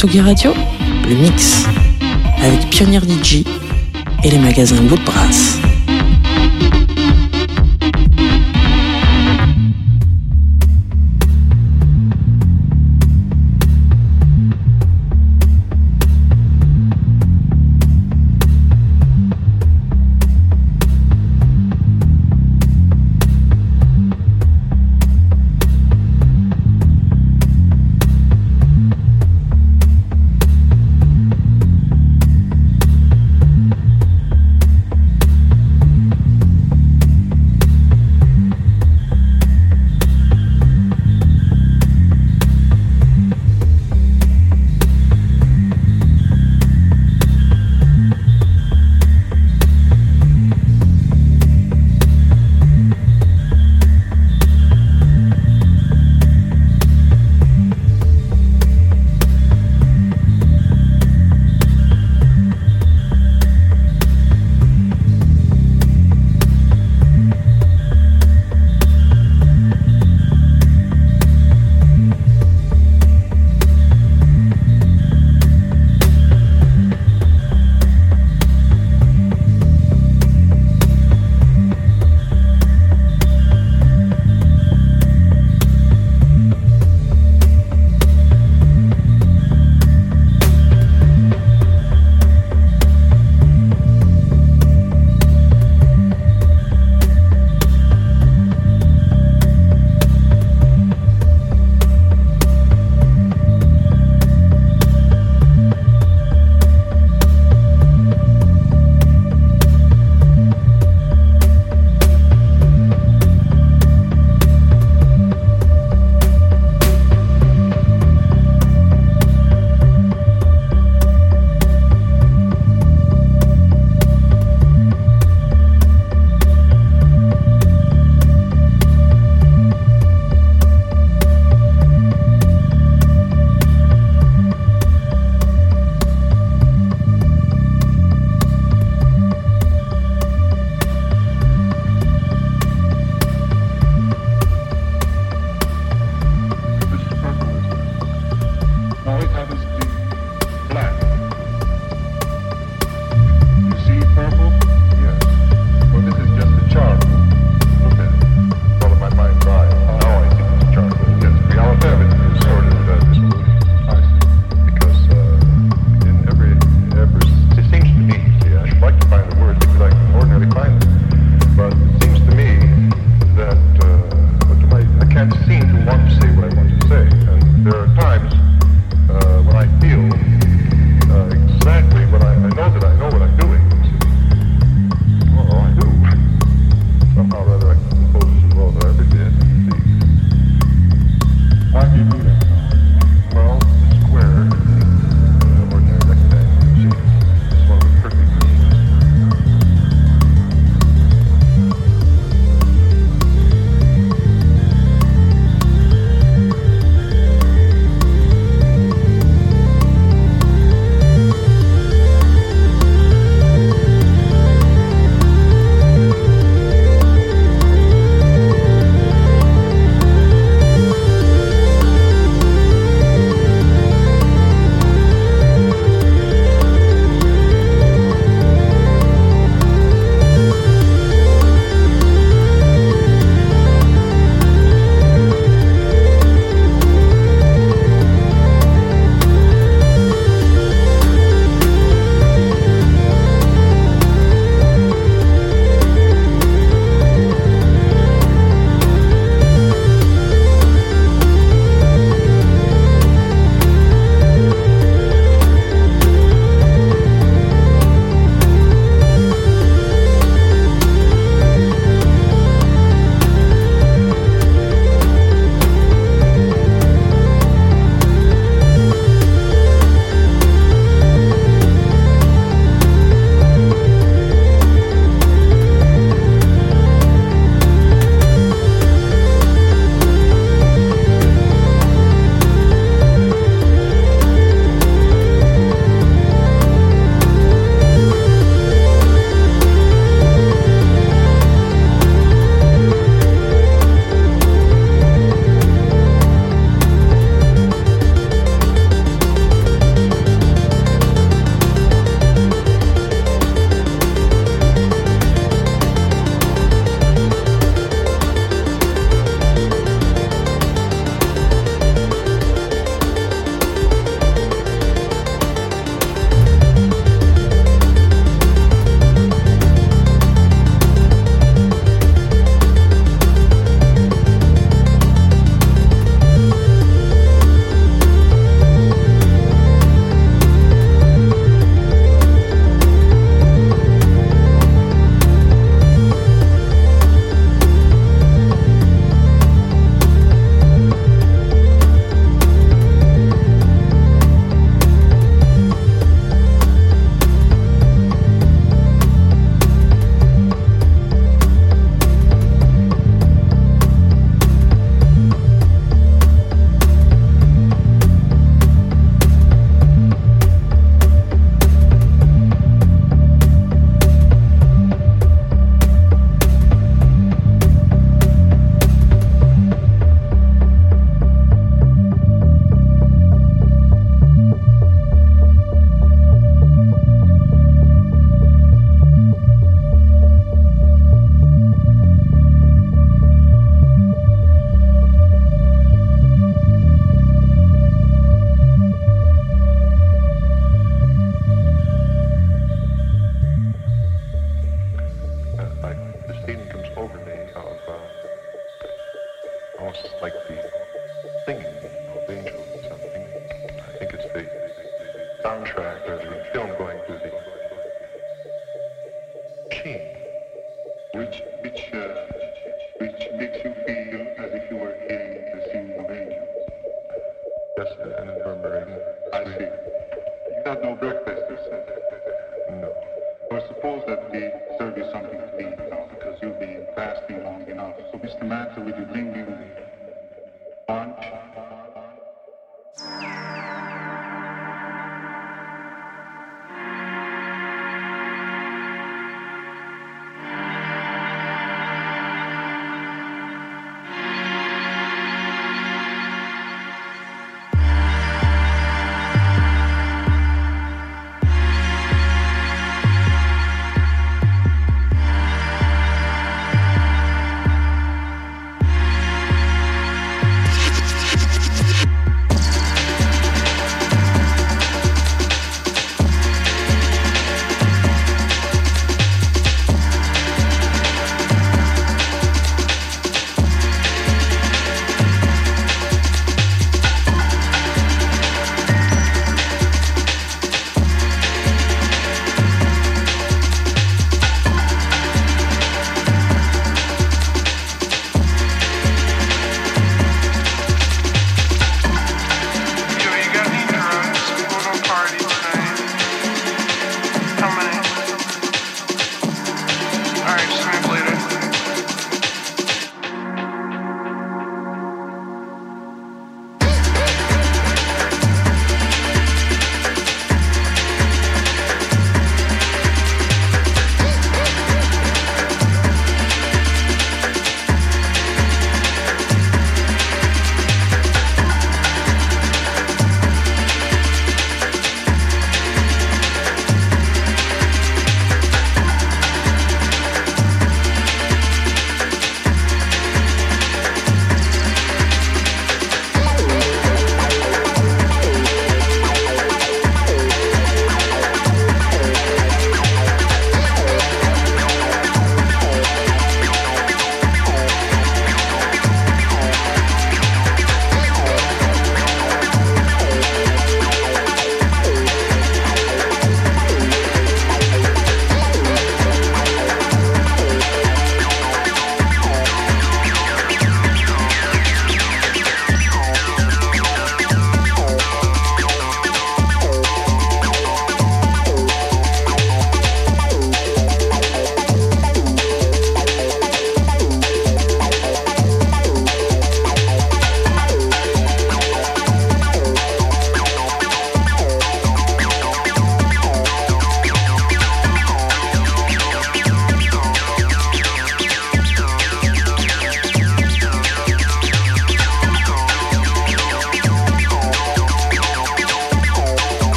Tsugi Radio, le mix, avec Pionnier DJ et les magasins Woodbrass. soundtrack or the film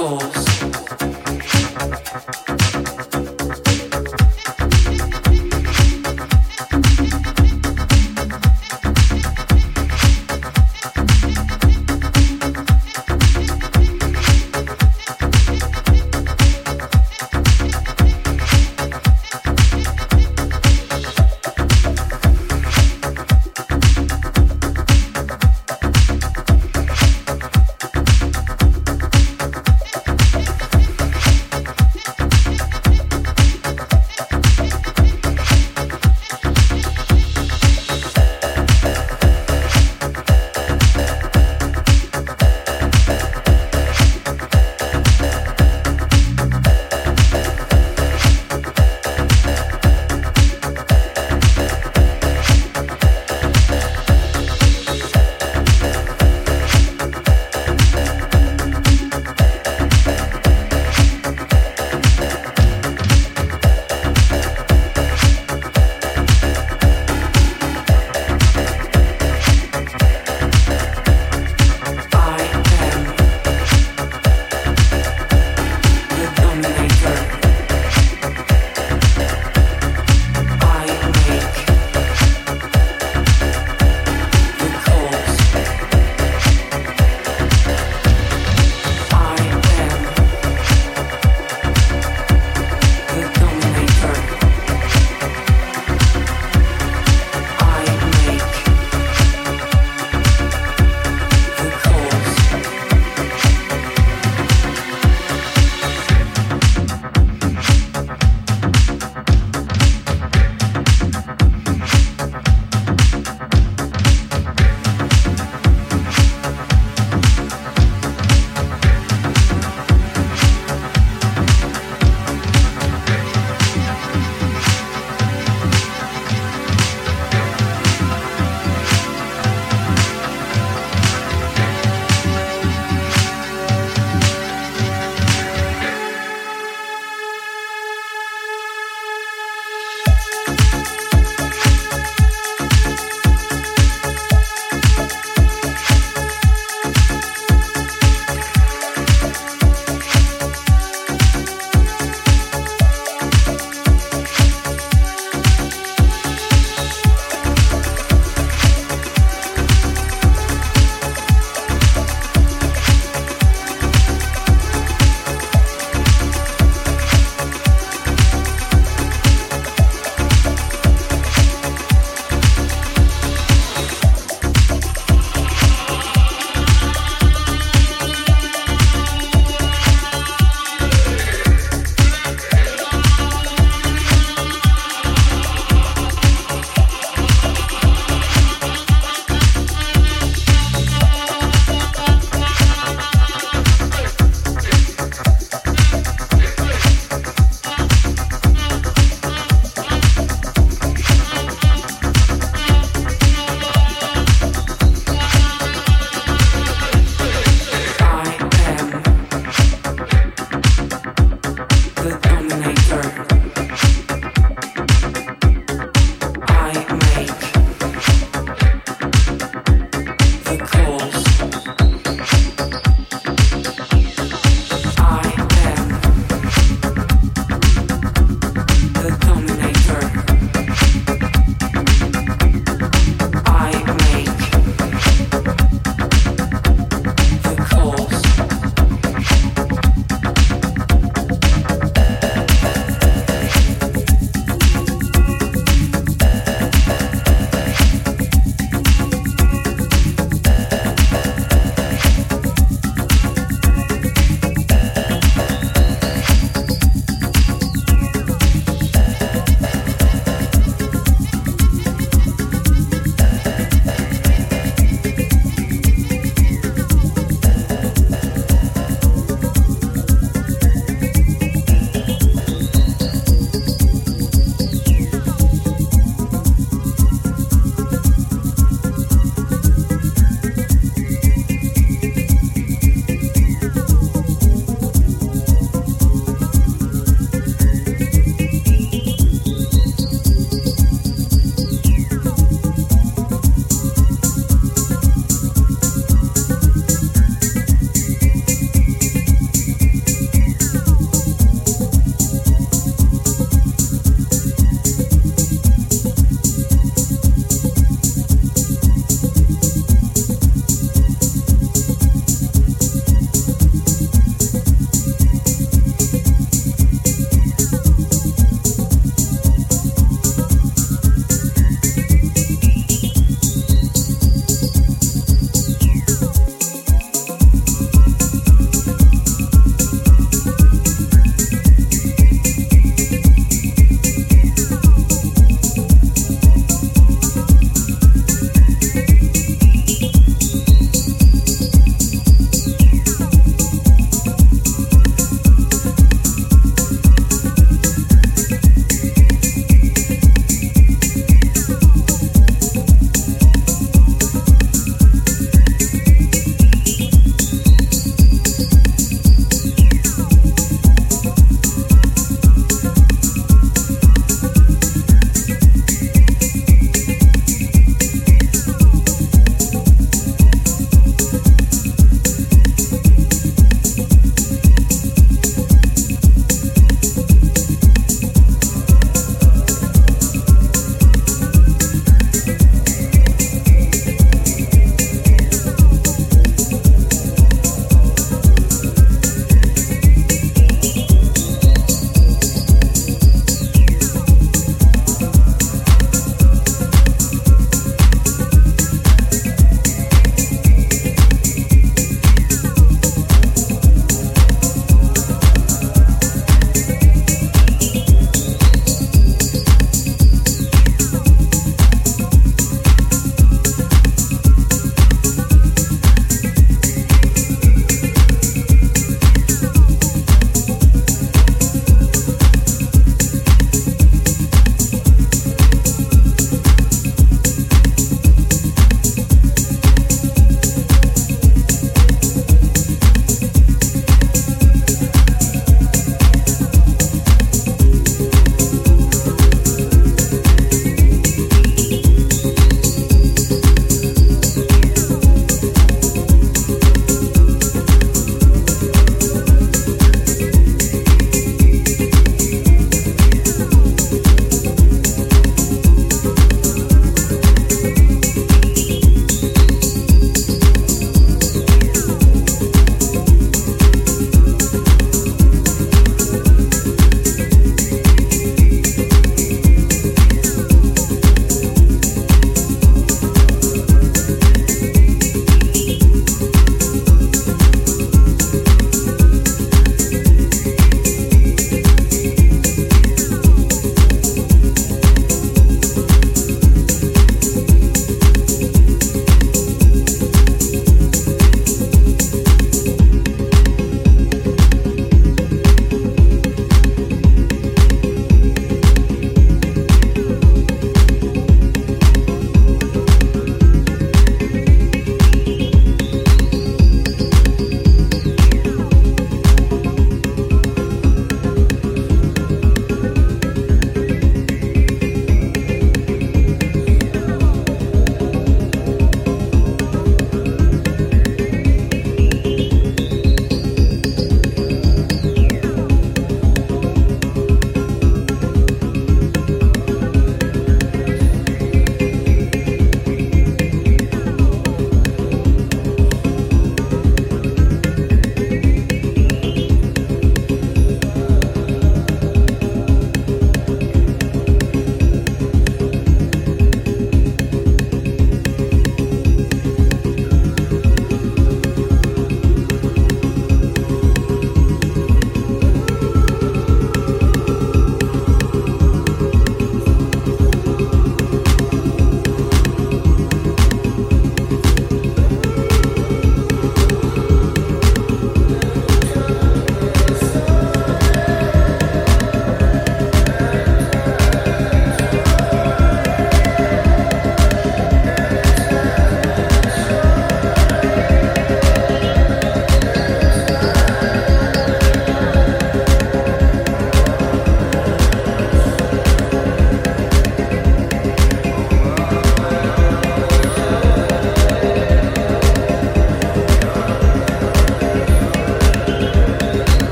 course.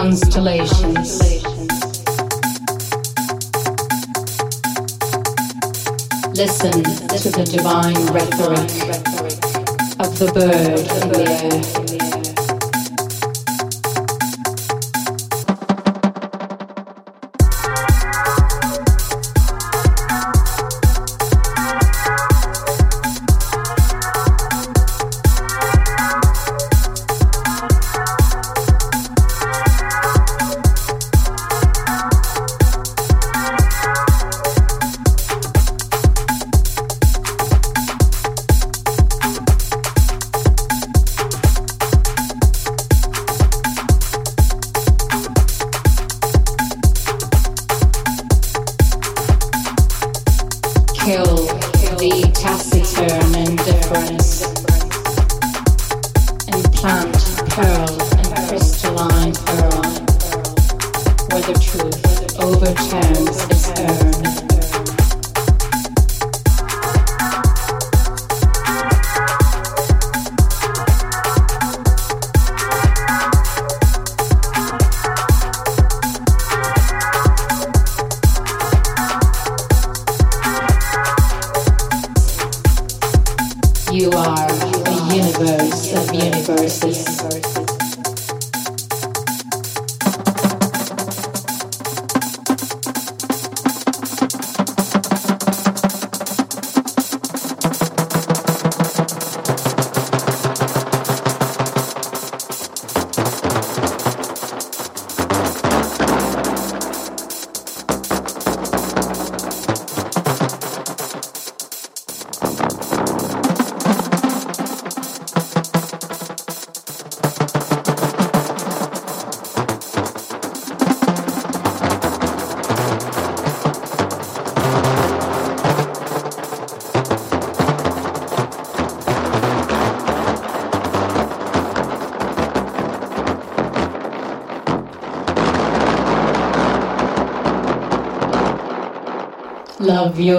Constellations. Listen to the divine rhetoric of the bird in the air.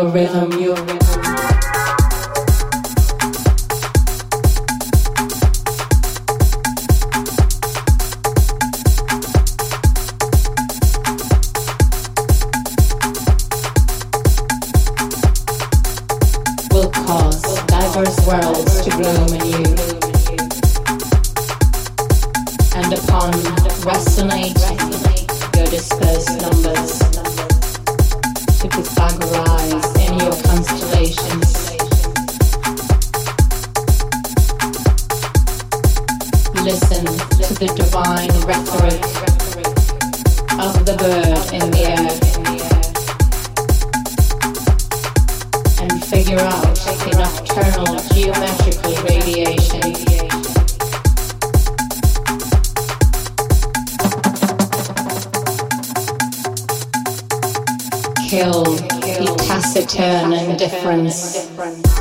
Rhythm, your rhythm. Figure out nocturnal geometrical radiation. kill the taciturn indifference.